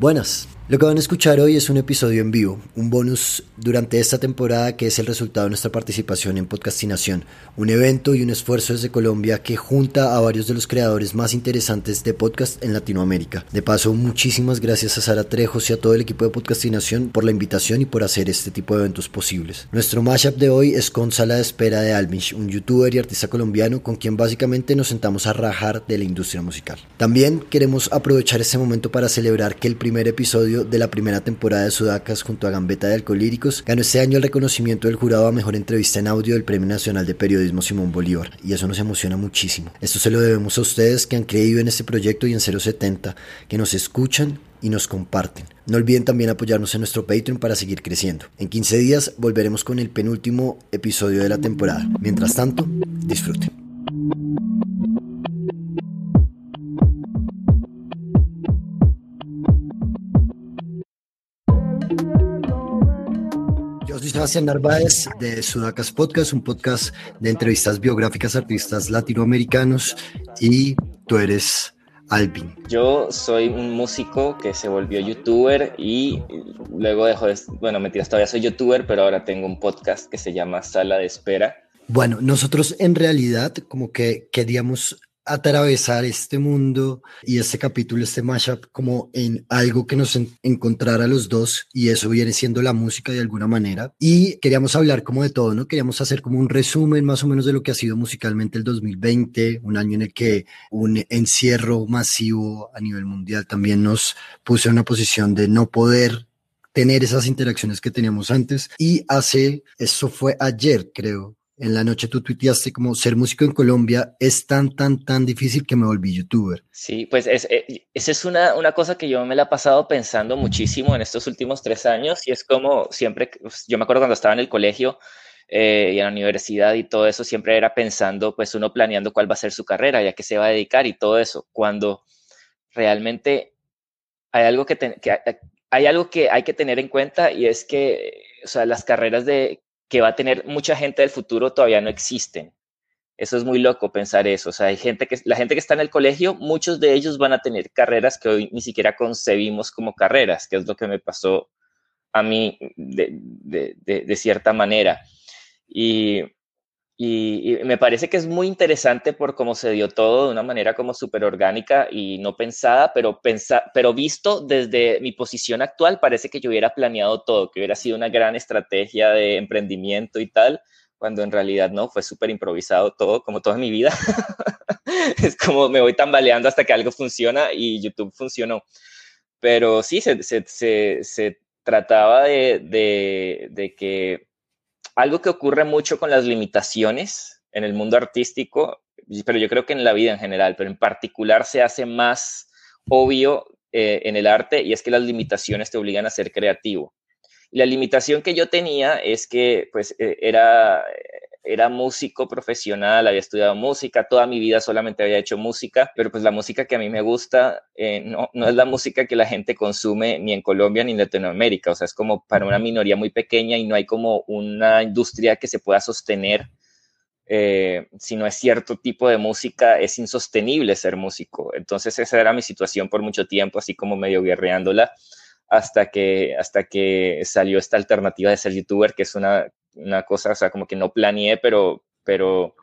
Buenas. Lo que van a escuchar hoy es un episodio en vivo, un bonus durante esta temporada que es el resultado de nuestra participación en Podcastinación, un evento y un esfuerzo desde Colombia que junta a varios de los creadores más interesantes de podcast en Latinoamérica. De paso, muchísimas gracias a Sara Trejos y a todo el equipo de Podcastinación por la invitación y por hacer este tipo de eventos posibles. Nuestro mashup de hoy es con Sala de Espera de Almish, un youtuber y artista colombiano con quien básicamente nos sentamos a rajar de la industria musical. También queremos aprovechar este momento para celebrar que el primer episodio de la primera temporada de Sudacas junto a Gambeta de Alcolíricos, ganó este año el reconocimiento del jurado a mejor entrevista en audio del Premio Nacional de Periodismo Simón Bolívar, y eso nos emociona muchísimo. Esto se lo debemos a ustedes que han creído en este proyecto y en 070, que nos escuchan y nos comparten. No olviden también apoyarnos en nuestro Patreon para seguir creciendo. En 15 días volveremos con el penúltimo episodio de la temporada. Mientras tanto, disfruten. Sebastián Narváez de Sudacas Podcast, un podcast de entrevistas biográficas a artistas latinoamericanos y tú eres Alvin. Yo soy un músico que se volvió youtuber y luego dejó de, bueno, mentiras, todavía soy youtuber, pero ahora tengo un podcast que se llama Sala de Espera. Bueno, nosotros en realidad como que queríamos atravesar este mundo y este capítulo, este mashup, como en algo que nos encontrara los dos, y eso viene siendo la música de alguna manera. Y queríamos hablar como de todo, ¿no? Queríamos hacer como un resumen más o menos de lo que ha sido musicalmente el 2020, un año en el que un encierro masivo a nivel mundial también nos puso en una posición de no poder tener esas interacciones que teníamos antes. Y hace, eso fue ayer, creo, en la noche tú tuiteaste como ser músico en Colombia es tan, tan, tan difícil que me volví youtuber. Sí, pues es, eh, esa es una, una, cosa que yo me la he pasado pensando muchísimo en estos últimos tres años y es como siempre, pues, yo me acuerdo cuando estaba en el colegio eh, y en la universidad y todo eso, siempre era pensando, pues uno planeando cuál va a ser su carrera, ya que se va a dedicar y todo eso, cuando realmente hay algo que, que hay algo que hay que tener en cuenta y es que, o sea, las carreras de que va a tener mucha gente del futuro todavía no existen. Eso es muy loco pensar eso. O sea, hay gente que, la gente que está en el colegio, muchos de ellos van a tener carreras que hoy ni siquiera concebimos como carreras, que es lo que me pasó a mí de, de, de cierta manera. Y, y, me parece que es muy interesante por cómo se dio todo de una manera como súper orgánica y no pensada, pero, pensa, pero visto desde mi posición actual, parece que yo hubiera planeado todo, que hubiera sido una gran estrategia de emprendimiento y tal, cuando en realidad no, fue súper improvisado todo, como toda mi vida. es como me voy tambaleando hasta que algo funciona y YouTube funcionó. Pero sí, se, se, se, se trataba de, de, de que algo que ocurre mucho con las limitaciones en el mundo artístico, pero yo creo que en la vida en general, pero en particular se hace más obvio eh, en el arte y es que las limitaciones te obligan a ser creativo. La limitación que yo tenía es que pues eh, era era músico profesional, había estudiado música, toda mi vida solamente había hecho música, pero pues la música que a mí me gusta eh, no, no es la música que la gente consume ni en Colombia ni en Latinoamérica, o sea, es como para una minoría muy pequeña y no hay como una industria que se pueda sostener. Eh, si no es cierto tipo de música, es insostenible ser músico. Entonces esa era mi situación por mucho tiempo, así como medio guerreándola hasta que, hasta que salió esta alternativa de ser youtuber, que es una una cosa, o sea, como que no planeé, pero, pero,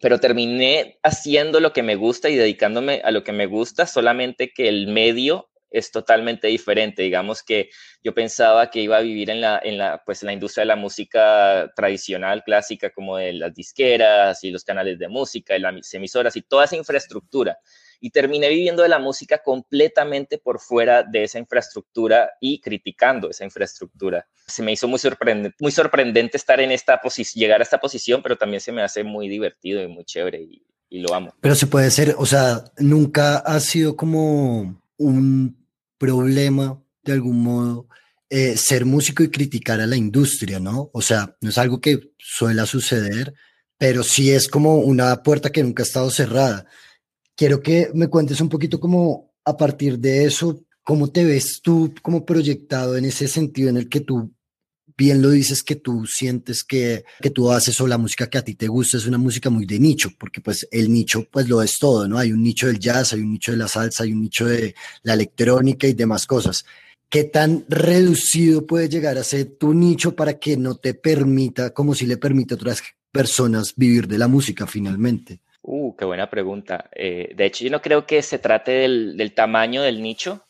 pero terminé haciendo lo que me gusta y dedicándome a lo que me gusta, solamente que el medio es totalmente diferente. Digamos que yo pensaba que iba a vivir en la, en la, pues, en la industria de la música tradicional, clásica, como de las disqueras y los canales de música y las emisoras y toda esa infraestructura y terminé viviendo de la música completamente por fuera de esa infraestructura y criticando esa infraestructura. Se me hizo muy sorprendente, muy sorprendente estar en esta posición, llegar a esta posición, pero también se me hace muy divertido y muy chévere y, y lo amo. Pero se puede ser, o sea, nunca ha sido como un problema de algún modo eh, ser músico y criticar a la industria, ¿no? O sea, no es algo que suele suceder, pero sí es como una puerta que nunca ha estado cerrada. Quiero que me cuentes un poquito como a partir de eso, cómo te ves tú como proyectado en ese sentido en el que tú bien lo dices que tú sientes que, que tú haces o la música que a ti te gusta es una música muy de nicho, porque pues el nicho pues lo es todo, ¿no? Hay un nicho del jazz, hay un nicho de la salsa, hay un nicho de la electrónica y demás cosas. ¿Qué tan reducido puede llegar a ser tu nicho para que no te permita, como si le permite a otras personas vivir de la música finalmente? Uh, qué buena pregunta. Eh, de hecho, yo no creo que se trate del, tamaño del nicho.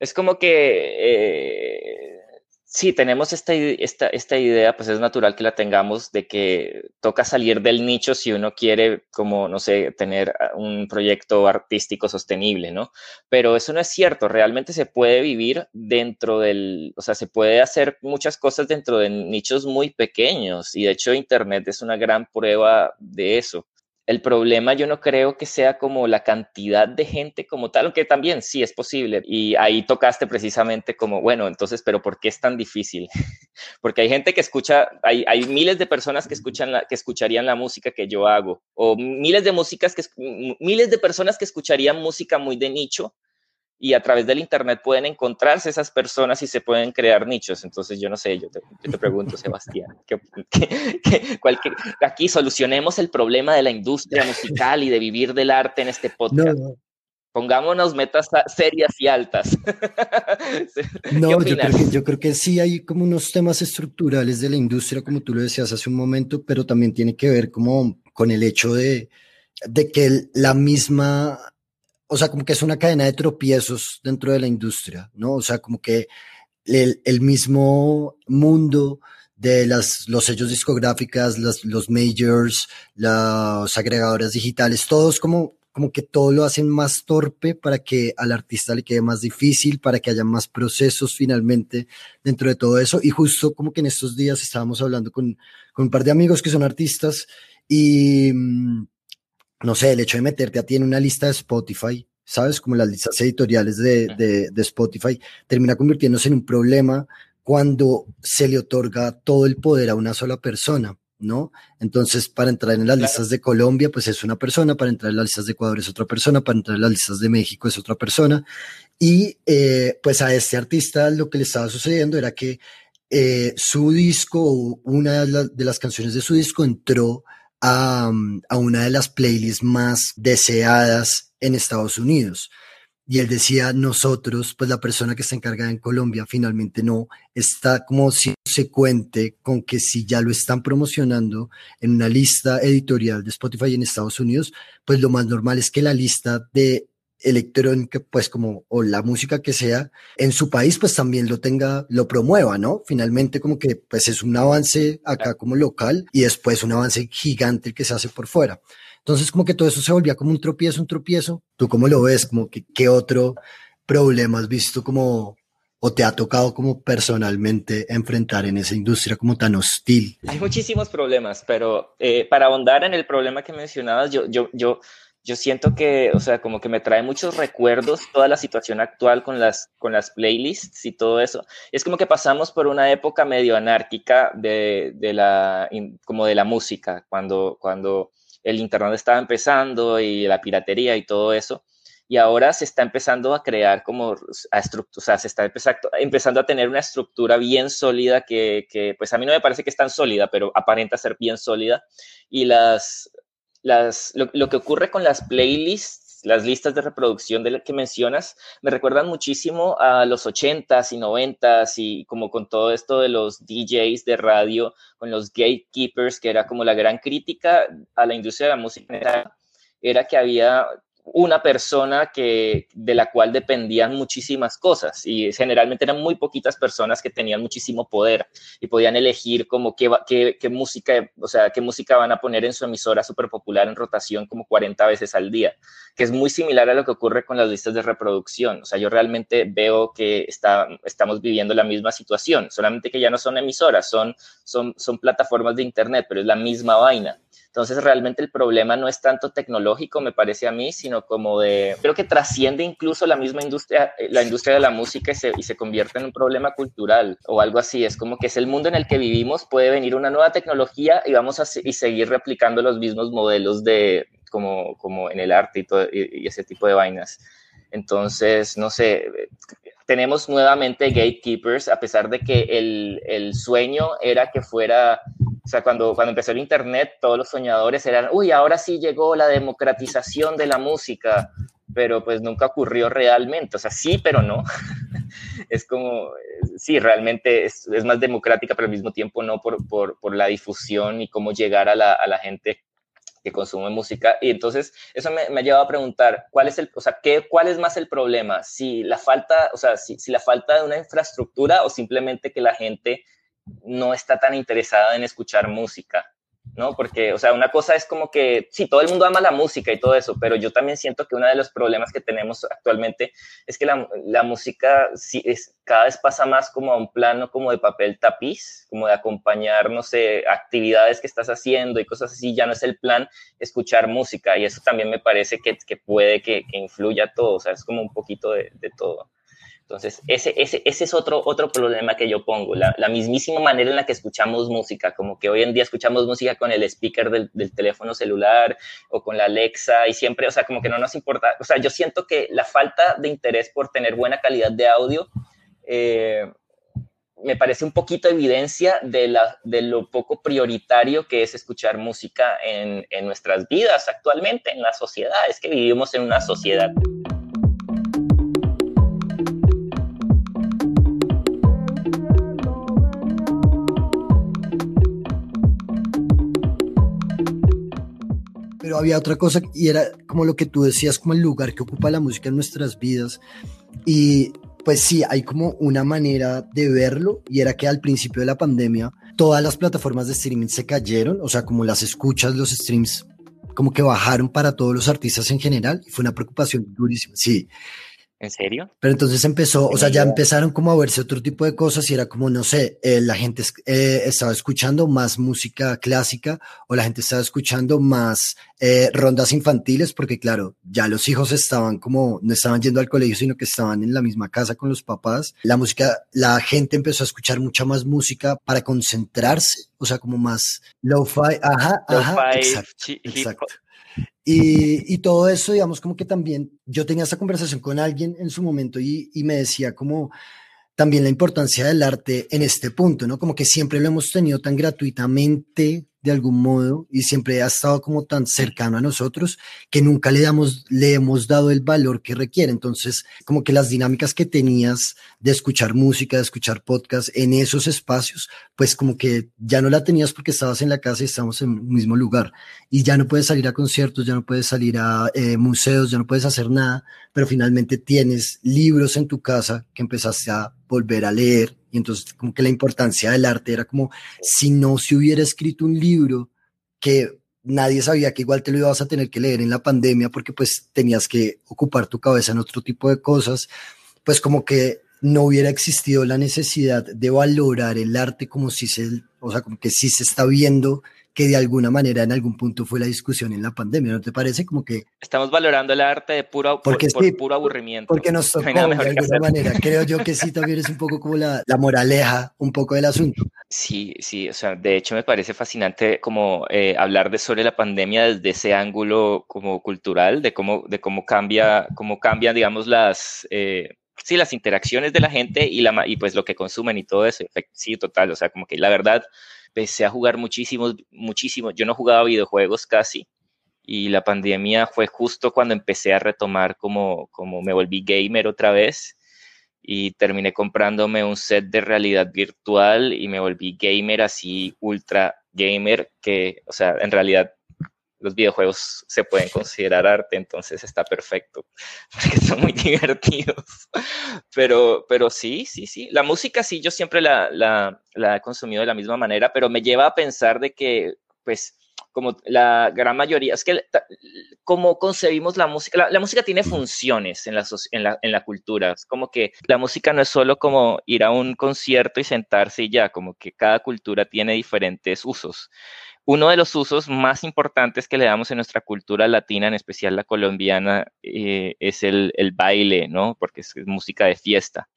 Es como que eh, sí, tenemos esta, esta, esta, idea, pues es natural que la tengamos, de que toca salir del nicho si uno quiere, como, no sé, tener un proyecto artístico sostenible, ¿no? Pero eso no es cierto, realmente se puede vivir dentro del, o sea, se puede hacer muchas cosas dentro de nichos muy pequeños y de hecho Internet es una gran prueba de eso el problema yo no creo que sea como la cantidad de gente como tal, aunque también sí es posible. Y ahí tocaste precisamente como, bueno, entonces, pero ¿por qué es tan difícil? Porque hay gente que escucha, hay, hay miles de personas que, escuchan que escucharían la música que yo hago, o miles de músicas que, miles de personas que escucharían música muy de nicho, y a través del Internet pueden encontrarse esas personas y se pueden crear nichos. Entonces, yo no sé, yo te, pregunto, Sebastián, ¿qué, aquí solucionemos el problema de la industria musical y de vivir del arte en este podcast. Pongámonos metas serias y altas. no, yo creo, que, yo creo que sí hay como unos temas estructurales de la industria, como tú lo decías hace un momento, pero también tiene que ver como con el hecho de, de que la misma o sea, como que es una cadena de tropiezos dentro de la industria, ¿no? O sea, como que el, mismo mundo de las, los sellos discográficas, los majors, los agregadores digitales, todos como, como que todo lo hacen más torpe para que al artista le quede más difícil, para que haya más procesos finalmente dentro de todo eso. Y justo como que en estos días estábamos hablando con, con un par de amigos que son artistas y mm, no sé, el hecho de meterte a ti en una lista de Spotify, ¿sabes? Como las listas editoriales de, de, Spotify, termina convirtiéndose en un problema cuando se le otorga todo el poder a una sola persona, ¿no? Entonces, para entrar en las listas de Colombia, pues es una persona, para entrar en las listas de Ecuador es otra persona, para entrar en las listas de México es otra persona. Y eh, pues a este artista lo que le estaba sucediendo era que eh, su disco, una de las canciones de su disco entró a, una de las playlists más deseadas en Estados Unidos. Y él decía, nosotros, pues la persona que está encargada en Colombia finalmente no está como si se cuente con que si ya lo están promocionando en una lista editorial de Spotify en Estados Unidos, pues lo más normal es que la lista de electrónica, pues como, o la música que sea, en su país, pues también lo tenga, lo promueva, ¿no? Finalmente como que pues es un avance acá como local y después un avance gigante que se hace por fuera. Entonces como que todo eso se volvía como un tropiezo, un tropiezo. ¿Tú cómo lo ves? Como que qué otro problema has visto como o te ha tocado como personalmente enfrentar en esa industria como tan hostil? Hay muchísimos problemas, pero eh, para ahondar en el problema que mencionabas, yo, yo, yo yo siento que, o sea, como que me trae muchos recuerdos toda la situación actual con las, con las playlists y todo eso. Es como que pasamos por una época medio anárquica de, de la, como de la música, cuando, cuando el Internet estaba empezando y la piratería y todo eso. Y ahora se está empezando a crear como a o sea, se está empezando, empezando a tener una estructura bien sólida que, que, pues a mí no me parece que es tan sólida, pero aparenta ser bien sólida. Y las, las, lo, que ocurre con las playlists, las listas de reproducción de las que mencionas, me recuerdan muchísimo a los 80s y 90s y como con todo esto de los DJs de radio, con los gatekeepers, que era como la gran crítica a la industria de la música, era que había una persona que, de la cual dependían muchísimas cosas y generalmente eran muy poquitas personas que tenían muchísimo poder y podían elegir como qué, qué, qué música, o sea, qué música van a poner en su emisora súper popular en rotación como 40 veces al día, que es muy similar a lo que ocurre con las listas de reproducción. O sea, yo realmente veo que está, estamos viviendo la misma situación, solamente que ya no son emisoras, son, son, son plataformas de Internet, pero es la misma vaina. Entonces, realmente el problema no es tanto tecnológico, me parece a mí, sino como de, creo que trasciende incluso la misma industria, eh, la industria de la música y se, y se convierte en un problema cultural o algo así. Es como que es el mundo en el que vivimos, puede venir una nueva tecnología y vamos a y seguir replicando los mismos modelos de, como, como en el arte y, todo, y ese tipo de vainas. Entonces, no sé, tenemos nuevamente gatekeepers, a pesar de que el, el, sueño era que fuera, o sea, cuando, cuando empezó el Internet, todos los soñadores eran, uy, ahora sí llegó la democratización de la música, pero pues nunca ocurrió realmente, o sea, sí, pero no. es como, sí, realmente es, es, más democrática, pero al mismo tiempo no por, por, por la difusión y cómo llegar a la, a la gente que consume música. Y entonces eso me, me, ha llevado a preguntar, ¿cuál es el, o sea, qué, cuál es más el problema? Si la falta, o sea, si, si la falta de una infraestructura o simplemente que la gente no está tan interesada en escuchar música. ¿No? Porque, o sea, una cosa es como que, sí, todo el mundo ama la música y todo eso, pero yo también siento que uno de los problemas que tenemos actualmente es que la, la música sí, es, cada vez pasa más como a un plano como de papel tapiz, como de acompañar, no sé, actividades que estás haciendo y cosas así, ya no es el plan escuchar música y eso también me parece que, que puede que, que influya todo, o sea, es como un poquito de, de todo. Entonces, ese, ese, ese es otro, otro problema que yo pongo, la, la, mismísima manera en la que escuchamos música, como que hoy en día escuchamos música con el speaker del, del, teléfono celular o con la Alexa y siempre, o sea, como que no nos importa, o sea, yo siento que la falta de interés por tener buena calidad de audio eh, me parece un poquito evidencia de, la, de lo poco prioritario que es escuchar música en, en nuestras vidas actualmente, en la sociedad, es que vivimos en una sociedad. Pero había otra cosa y era como lo que tú decías, como el lugar que ocupa la música en nuestras vidas. Y pues sí, hay como una manera de verlo y era que al principio de la pandemia todas las plataformas de streaming se cayeron, o sea, como las escuchas, los streams como que bajaron para todos los artistas en general y fue una preocupación durísima. Sí, ¿En serio? Pero entonces empezó, o sea, ya empezaron como a verse otro tipo de cosas y era como, no sé, eh, la gente eh, estaba escuchando más música clásica o la gente estaba escuchando más eh, rondas infantiles porque claro, ya los hijos estaban como, no estaban yendo al colegio, sino que estaban en la misma casa con los papás. La música, la gente empezó a escuchar mucha más música para concentrarse, o sea, como más lo-fi, ajá, ajá, exacto, exacto. Y, todo eso, digamos, como que también yo tenía esta conversación con alguien en su momento y, me decía como también la importancia del arte en este punto, ¿no? Como que siempre lo hemos tenido tan gratuitamente de algún modo y siempre ha estado como tan cercano a nosotros que nunca le damos le hemos dado el valor que requiere. Entonces como que las dinámicas que tenías de escuchar música de escuchar podcast en esos espacios pues como que ya no la tenías porque estabas en la casa y estábamos en el mismo lugar. Y ya no puedes salir a conciertos ya no puedes salir a eh, museos ya no puedes hacer nada pero finalmente tienes libros en tu casa que empezaste a volver a leer y entonces como que la importancia del arte era como si no se hubiera escrito un libro que nadie sabía que igual te lo ibas a tener que leer en la pandemia porque pues tenías que ocupar tu cabeza en otro tipo de cosas, pues como que no hubiera existido la necesidad de valorar el arte como si se, o sea, como que sí se está viendo que de alguna manera en algún punto fue la discusión en la pandemia, ¿no te parece? Como que... Estamos valorando el arte de puro, porque por, sí, puro aburrimiento. Porque nos tocó de alguna manera. Creo yo que sí también es un poco como la, la, moraleja, un poco del asunto. Sí, sí, o sea, de hecho me parece fascinante como eh, hablar de sobre la pandemia desde ese ángulo como cultural, de cómo, de cómo cambia, cómo cambian, digamos, las... Eh, sí, las interacciones de la gente y, la, y pues lo que consumen y todo eso. Sí, total, o sea, como que la verdad empecé a jugar muchísimo, muchísimo. Yo no jugaba videojuegos casi y la pandemia fue justo cuando empecé a retomar como, como me volví gamer otra vez y terminé comprándome un set de realidad virtual y me volví gamer así ultra gamer que, o sea, en realidad los videojuegos se pueden considerar arte, entonces está perfecto, porque son muy divertidos. Pero, pero sí, sí, sí. La música sí, yo siempre la, la, la he consumido de la misma manera, pero me lleva a pensar de que, pues, como la gran mayoría, es que como concebimos la música, la, la música tiene funciones en la, en, la, en la cultura, es como que la música no es solo como ir a un concierto y sentarse y ya, como que cada cultura tiene diferentes usos. Uno de los usos más importantes que le damos en nuestra cultura latina, en especial la colombiana, eh, es el, el, baile, ¿no? Porque es música de fiesta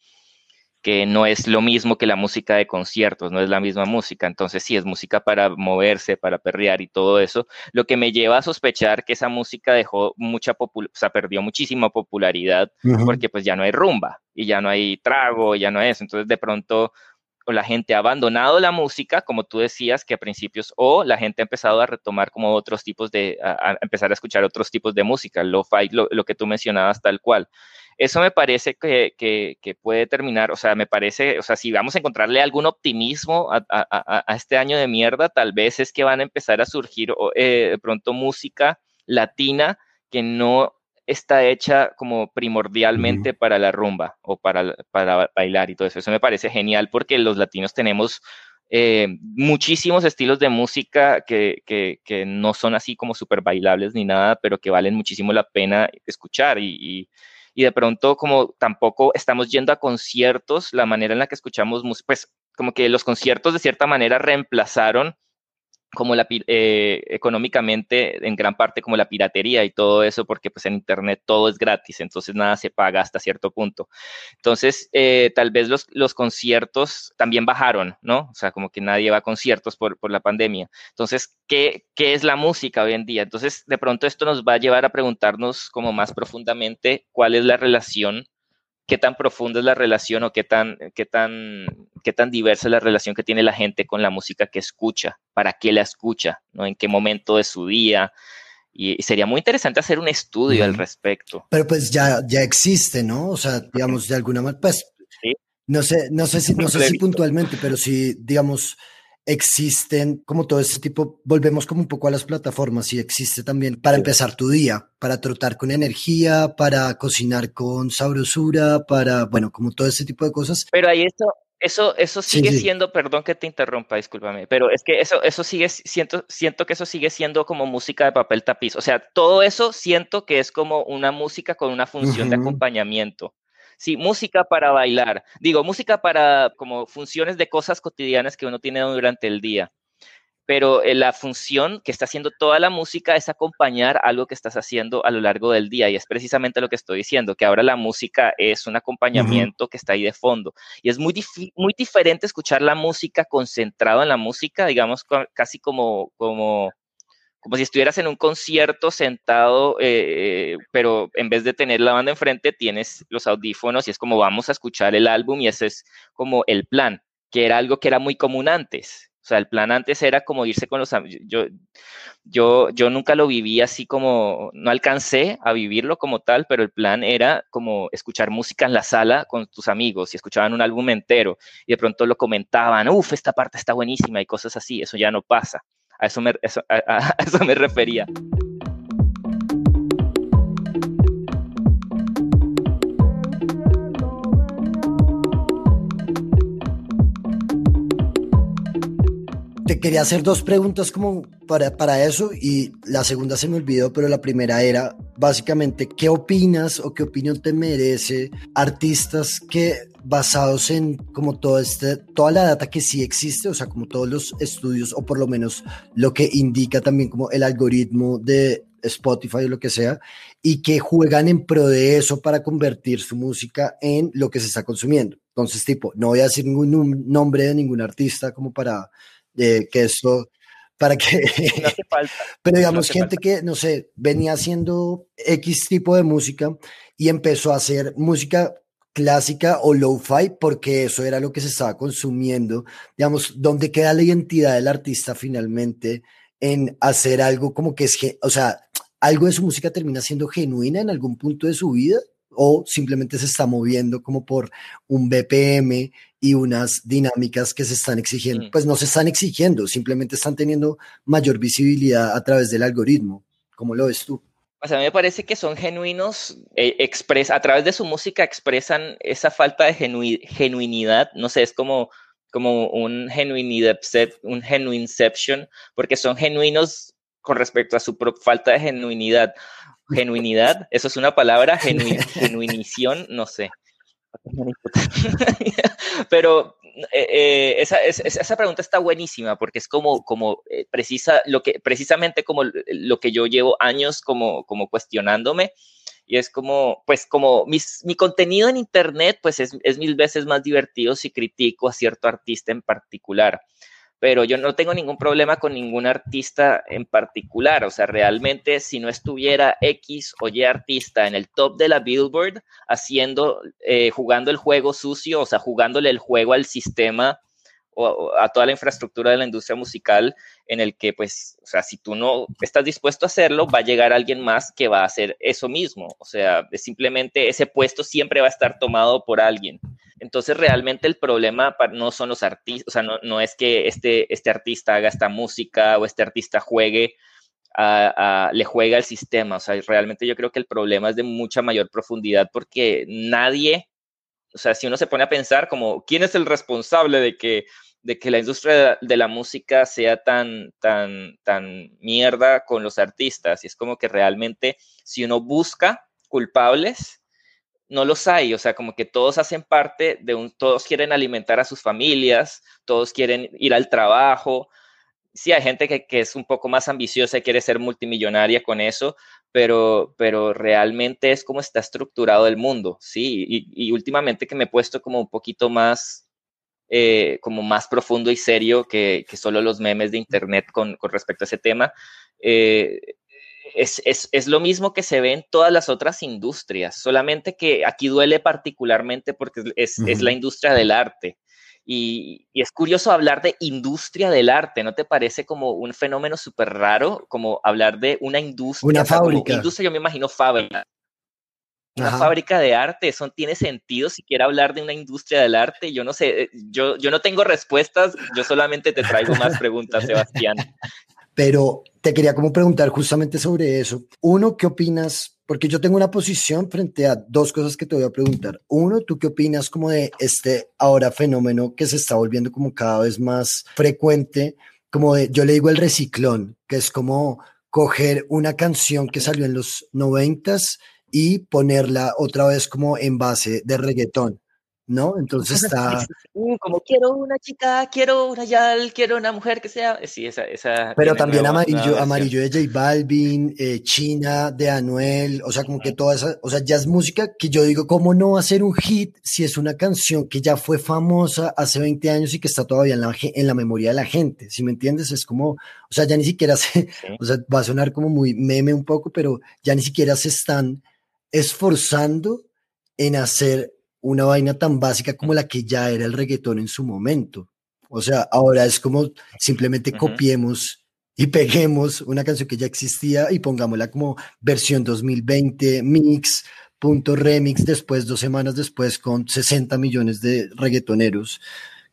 que no es lo mismo que la música de conciertos, no es la misma música. Entonces, sí, es música para moverse, para perrear y todo eso, lo que me lleva a sospechar que esa música dejó mucha popularidad, o sea, perdió muchísima popularidad porque pues ya no hay rumba y ya no hay trago, y ya no es. Entonces, de pronto, o la gente ha abandonado la música, como tú decías, que a principios, o la gente ha empezado a retomar como otros tipos de, a, empezar a escuchar otros tipos de música, lo-fi, lo, que tú mencionabas tal cual. Eso me parece que, que, puede terminar, o sea, me parece, o sea, si vamos a encontrarle algún optimismo a, a, a este año de mierda, tal vez es que van a empezar a surgir eh, pronto música latina que no está hecha como primordialmente para la rumba o para, para bailar y todo eso. Eso me parece genial porque los latinos tenemos eh, muchísimos estilos de música que, que, que, no son así como súper bailables ni nada, pero que valen muchísimo la pena escuchar y, y de pronto como tampoco estamos yendo a conciertos, la manera en la que escuchamos música, pues como que los conciertos de cierta manera reemplazaron como la, eh, económicamente en gran parte como la piratería y todo eso, porque pues en Internet todo es gratis, entonces nada se paga hasta cierto punto. Entonces, eh, tal vez los, los conciertos también bajaron, ¿no? O sea, como que nadie va a conciertos por, por la pandemia. Entonces, ¿qué, ¿qué es la música hoy en día? Entonces, de pronto esto nos va a llevar a preguntarnos como más profundamente cuál es la relación qué tan profunda es la relación o qué tan, qué tan, qué tan diversa es la relación que tiene la gente con la música que escucha, para qué la escucha, ¿no? en qué momento de su día. Y, sería muy interesante hacer un estudio al respecto. Pero pues ya, ya existe, ¿no? O sea, digamos, de alguna manera, pues, no sé, no sé si, no sé si puntualmente, pero si, digamos, existen como todo ese tipo, volvemos como un poco a las plataformas y existe también para empezar tu día, para trotar con energía, para cocinar con sabrosura, para, bueno, como todo ese tipo de cosas. Pero ahí eso, eso, eso sigue siendo, perdón que te interrumpa, discúlpame, pero es que eso, eso sigue, siento, siento que eso sigue siendo como música de papel tapiz. O sea, todo eso siento que es como una música con una función de acompañamiento. Sí, música para bailar. Digo, música para como funciones de cosas cotidianas que uno tiene durante el día. Pero eh, la función que está haciendo toda la música es acompañar algo que estás haciendo a lo largo del día. Y es precisamente lo que estoy diciendo, que ahora la música es un acompañamiento que está ahí de fondo. Y es muy, muy diferente escuchar la música concentrado en la música, digamos, casi como, como como si estuvieras en un concierto sentado, eh, pero en vez de tener la banda enfrente, tienes los audífonos y es como vamos a escuchar el álbum y ese es como el plan, que era algo que era muy común antes. O sea, el plan antes era como irse con los amigos. Yo, yo, yo nunca lo viví así como, no alcancé a vivirlo como tal, pero el plan era como escuchar música en la sala con tus amigos y escuchaban un álbum entero y de pronto lo comentaban, uff, esta parte está buenísima y cosas así. Eso ya no pasa. A eso me, a, eso me refería. Te quería hacer dos preguntas como para, para eso y la segunda se me olvidó, pero la primera era básicamente, ¿qué opinas o qué opinión te merece artistas que basados en como todo este, toda la data que sí existe, o sea, como todos los estudios, o por lo menos lo que indica también como el algoritmo de Spotify o lo que sea, y que juegan en pro de eso para convertir su música en lo que se está consumiendo. Entonces, tipo, no voy a decir ningún nombre de ningún artista como para eh, que esto, para que... No hace falta. Pero digamos, gente que, no sé, venía haciendo X tipo de música y empezó a hacer música clásica o lo-fi porque eso era lo que se estaba consumiendo. Digamos, ¿dónde queda la identidad del artista finalmente en hacer algo como que es, o sea, algo de su música termina siendo genuina en algún punto de su vida? O simplemente se está moviendo como por un BPM y unas dinámicas que se están exigiendo. Mm. Pues no se están exigiendo, simplemente están teniendo mayor visibilidad a través del algoritmo. ¿Cómo lo ves tú? a mí me parece que son genuinos, eh, a través de su música expresan esa falta de genuinidad, no sé, es como, como un genuinidad, un genuinception, porque son genuinos con respecto a su falta de genuinidad. Genuinidad, eso es una palabra, genuinición, no sé. Pero eh, eh, esa, esa, pregunta está buenísima porque es como, como eh, precisa, lo que, precisamente como lo que yo llevo años como, como cuestionándome Y es como, pues como mi contenido en Internet, pues es, es mil veces más divertido si critico a cierto artista en particular pero yo no tengo ningún problema con ningún artista en particular. O sea, realmente si no estuviera X o Y artista en el top de la Billboard haciendo, eh, jugando el juego sucio, o sea, jugándole el juego al sistema a toda la infraestructura de la industria musical en el que, pues, o sea, si tú no estás dispuesto a hacerlo, va a llegar alguien más que va a hacer eso mismo. O sea, simplemente ese puesto siempre va a estar tomado por alguien. Entonces, realmente el problema no son los artistas, o sea, no, no, es que este, este artista haga esta música o este artista juegue, a, le juega al sistema. O sea, realmente yo creo que el problema es de mucha mayor profundidad porque nadie, o sea, si uno se pone a pensar como, ¿quién es el responsable de que de que la industria de la música sea tan, tan, tan mierda con los artistas. Y es como que realmente si uno busca culpables, no los hay. O sea, como que todos hacen parte de un, todos quieren alimentar a sus familias, todos quieren ir al trabajo. Sí, hay gente que, es un poco más ambiciosa y quiere ser multimillonaria con eso, pero, pero realmente es como está estructurado el mundo, ¿sí? Y, y últimamente que me he puesto como un poquito más eh, como más profundo y serio que, que, solo los memes de Internet con, con respecto a ese tema. Eh, es, es, es, lo mismo que se ve en todas las otras industrias, solamente que aquí duele particularmente porque es, es la industria del arte. Y, y, es curioso hablar de industria del arte, ¿no te parece como un fenómeno súper raro? Como hablar de una industria. Una fábrica. industria, yo me imagino fábrica una fábrica de arte, eso tiene sentido si quiere hablar de una industria del arte. Yo no sé, eh, yo, yo no tengo respuestas, yo solamente te traigo más preguntas, Sebastián. Pero te quería como preguntar justamente sobre eso. Uno, ¿qué opinas? Porque yo tengo una posición frente a dos cosas que te voy a preguntar. Uno, ¿tú qué opinas como de este ahora fenómeno que se está volviendo como cada vez más frecuente? Como de, yo le digo el reciclón, que es como coger una canción que salió en los noventas y ponerla otra vez como en base de reggaetón, ¿no? Entonces está... Como quiero una chica, quiero una yal, quiero una mujer que sea... Sí, esa... esa Pero también amarillo, amarillo de J Balvin, eh, China de Anuel, o sea, como que toda esa... O sea, ya es música que yo digo, ¿cómo no va a ser un hit si es una canción que ya fue famosa hace 20 años y que está todavía en la, en la memoria de la gente? Si me entiendes? Es como... O sea, ya ni siquiera se... O sea, va a sonar como muy meme un poco, pero ya ni siquiera se están esforzando en hacer una vaina tan básica como la que ya era el reggaetón en su momento. O sea, ahora es como simplemente copiemos y peguemos una canción que ya existía y pongámosla como versión 2020, mix, punto remix, después, dos semanas después, con 60 millones de reggaetoneros.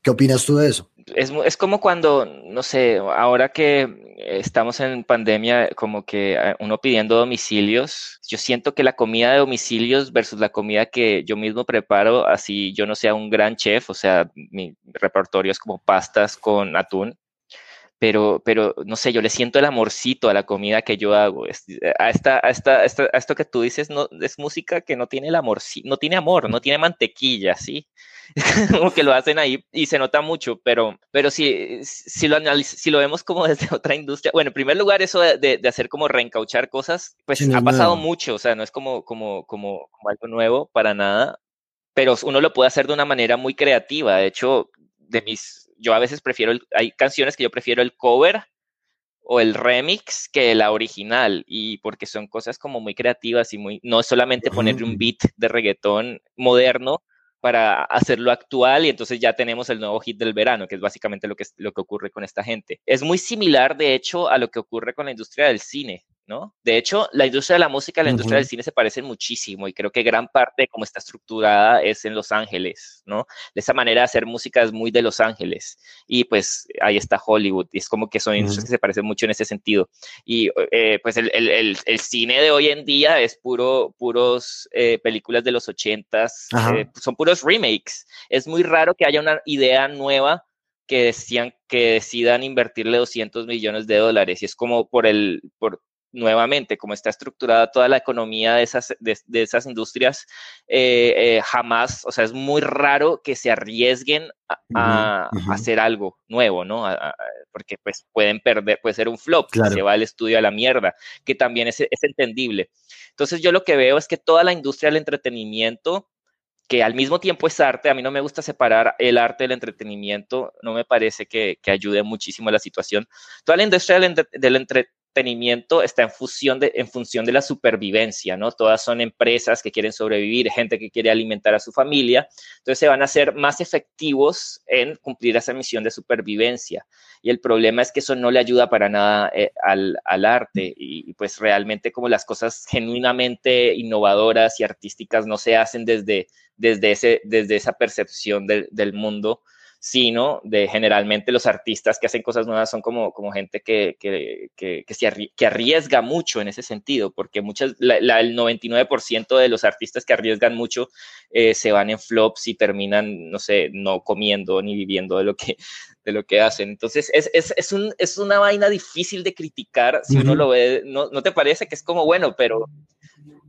¿Qué opinas tú de eso? Es, es, como cuando, no sé, ahora que estamos en pandemia, como que eh, uno pidiendo domicilios, yo siento que la comida de domicilios versus la comida que yo mismo preparo, así yo no sea un gran chef, o sea, mi repertorio es como pastas con atún, pero, pero no sé, yo le siento el amorcito a la comida que yo hago. A, esta, a, esta, a, esto que tú dices, no, es música que no tiene el amor, no tiene amor, no tiene mantequilla, ¿sí? como que lo hacen ahí y se nota mucho, pero, pero si, si, lo si lo vemos como desde otra industria, bueno, en primer lugar, eso de, de, hacer como reencauchar cosas, pues ha pasado mucho, o sea, no es como, como, como, como algo nuevo para nada, pero uno lo puede hacer de una manera muy creativa. De hecho, de mis yo a veces prefiero, hay canciones que yo prefiero el cover o el remix que la original y porque son cosas como muy creativas y muy, no es solamente ponerle un beat de reggaetón moderno para hacerlo actual y entonces ya tenemos el nuevo hit del verano, que es básicamente lo que, lo que ocurre con esta gente. Es muy similar, de hecho, a lo que ocurre con la industria del cine. ¿No? De hecho, la industria de la música y la industria del cine se parecen muchísimo y creo que gran parte de cómo está estructurada es en Los Ángeles, ¿no? De esa manera de hacer música es muy de Los Ángeles y pues ahí está Hollywood y es como que son industrias que se parecen mucho en ese sentido. Y eh, pues el, el, el, cine de hoy en día es puro, puros eh, películas de los ochentas, eh, son puros remakes. Es muy raro que haya una idea nueva que decían que decidan invertirle 200 millones de dólares y es como por el por nuevamente, como está estructurada toda la economía de esas, de, esas industrias, eh, eh, jamás, o sea, es muy raro que se arriesguen a, hacer algo nuevo, ¿no? porque pues pueden perder, puede ser un flop, se va el estudio a la mierda, que también es, es entendible. Entonces yo lo que veo es que toda la industria del entretenimiento que al mismo tiempo es arte. A mí no me gusta separar el arte del entretenimiento, no me parece que, ayude muchísimo a la situación. Toda la industria del, del entretenimiento entretenimiento está en, función de, en función de la supervivencia, ¿no? Todas son empresas que quieren sobrevivir, gente que quiere alimentar a su familia, entonces se van a ser más efectivos en cumplir esa misión de supervivencia. Y el problema es que eso no le ayuda para nada eh, al, arte y, pues realmente como las cosas genuinamente innovadoras y artísticas no se hacen desde, desde, ese, desde esa percepción del mundo, sino de generalmente los artistas que hacen cosas nuevas son como, como gente que, que, que, que, arriesga mucho en ese sentido, porque muchas, la, el 99% de los artistas que arriesgan mucho eh, se van en flops y terminan, no sé, no comiendo ni viviendo de lo que, de lo que hacen. Entonces, es, es, es, un, es una vaina difícil de criticar si uno lo ve, no, no te parece que es como, bueno, pero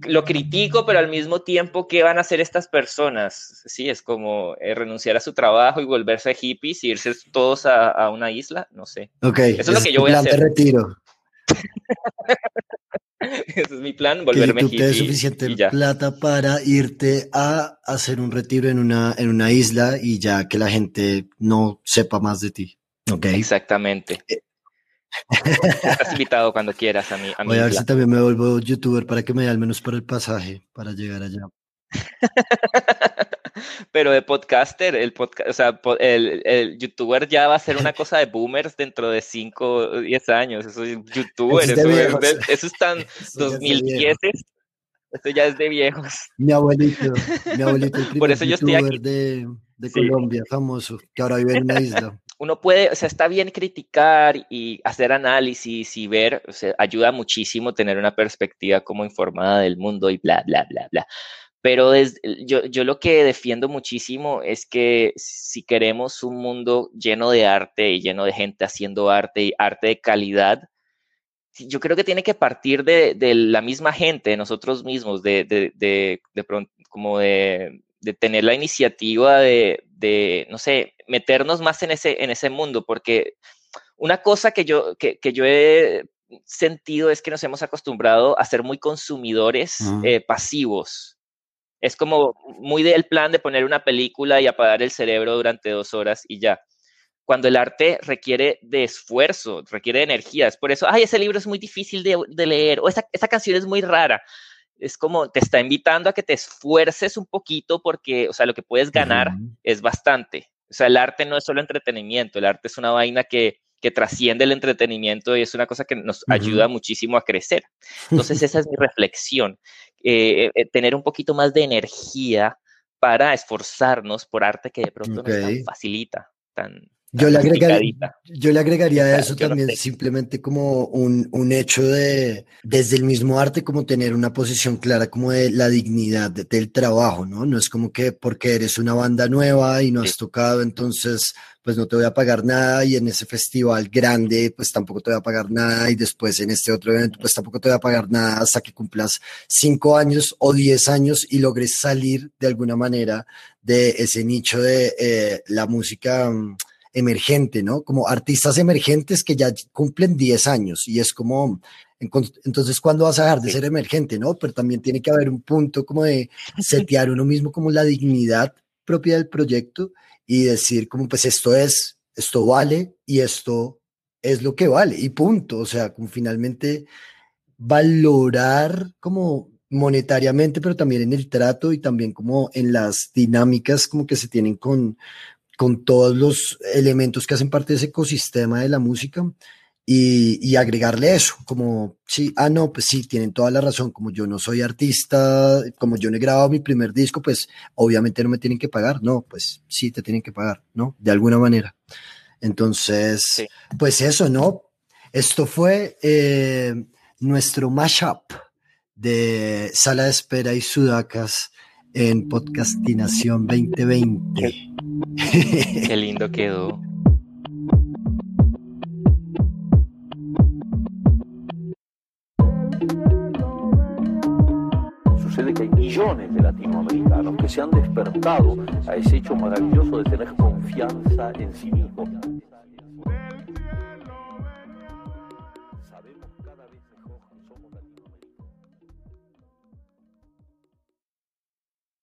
lo critico, pero al mismo tiempo, ¿qué van a hacer estas personas? Sí, es como eh, renunciar a su trabajo y volverse a hippies y irse todos a, una isla, no sé. Ok, eso es, lo que yo voy a hacer. retiro. Ese es mi plan, volverme que hippie. suficiente plata para irte a hacer un retiro en una, en una isla y ya que la gente no sepa más de ti. Okay. Exactamente. Eh, Estás invitado cuando quieras a a Voy a ver si también me vuelvo youtuber para que me dé al menos por el pasaje para llegar allá. Pero de podcaster, el podcast, o sea, el, el, youtuber ya va a ser una cosa de boomers dentro de 5 o 10 años. Eso es youtuber, eso, es, eso es tan 2010. Esto ya es de viejos. Mi abuelito, mi abuelito, el primer Por eso yo estoy aquí. de, de Colombia, famoso, que ahora vive en una isla uno puede, o sea, está bien criticar y hacer análisis y ver, o sea, ayuda muchísimo tener una perspectiva como informada del mundo y bla, bla, bla, bla. Pero desde, yo, yo lo que defiendo muchísimo es que si queremos un mundo lleno de arte y lleno de gente haciendo arte y arte de calidad, yo creo que tiene que partir de, de la misma gente, de nosotros mismos, de, de, de, de como de, de tener la iniciativa de, de, no sé, meternos más en ese, en ese mundo, porque una cosa que yo, que, que yo he sentido es que nos hemos acostumbrado a ser muy consumidores eh, pasivos. Es como muy del plan de poner una película y apagar el cerebro durante dos horas y ya. Cuando el arte requiere de esfuerzo, requiere de energía. Es por eso, ay, ese libro es muy difícil de, de leer, o esa, esa canción es muy rara es como te está invitando a que te esfuerces un poquito porque, o sea, lo que puedes ganar es bastante. O sea, el arte no es solo entretenimiento, el arte es una vaina que, que trasciende el entretenimiento y es una cosa que nos ayuda muchísimo a crecer. Entonces, esa es mi reflexión, eh, eh, tener un poquito más de energía para esforzarnos por arte que de pronto no tan facilita, tan, yo le, agregaría, yo le agregaría a eso también simplemente como un, un, hecho de, desde el mismo arte, como tener una posición clara como de la dignidad del trabajo, ¿no? No es como que porque eres una banda nueva y no has tocado, entonces pues no te voy a pagar nada y en ese festival grande pues tampoco te voy a pagar nada y después en este otro evento pues tampoco te voy a pagar nada hasta que cumplas cinco años o diez años y logres salir de alguna manera de ese nicho de eh, la música mm, emergente, ¿no? Como artistas emergentes que ya cumplen 10 años y es como, entonces, ¿cuándo vas a dejar de ser emergente, no? Pero también tiene que haber un punto como de setear uno mismo como la dignidad propia del proyecto y decir como, pues esto es, esto vale y esto es lo que vale y punto. O sea, como finalmente valorar como monetariamente, pero también en el trato y también como en las dinámicas como que se tienen con, con todos los elementos que hacen parte de ese ecosistema de la música y, agregarle eso, como, sí, ah, no, pues sí, tienen toda la razón, como yo no soy artista, como yo no he grabado mi primer disco, pues obviamente no me tienen que pagar, no, pues sí, te tienen que pagar, ¿no? De alguna manera. Entonces, pues eso, ¿no? Esto fue eh, nuestro mashup de Sala de Espera y Sudacas en Podcastinación 2020. Qué lindo quedó. Sucede que hay millones de latinoamericanos que se han despertado a ese hecho maravilloso de tener confianza en sí mismos.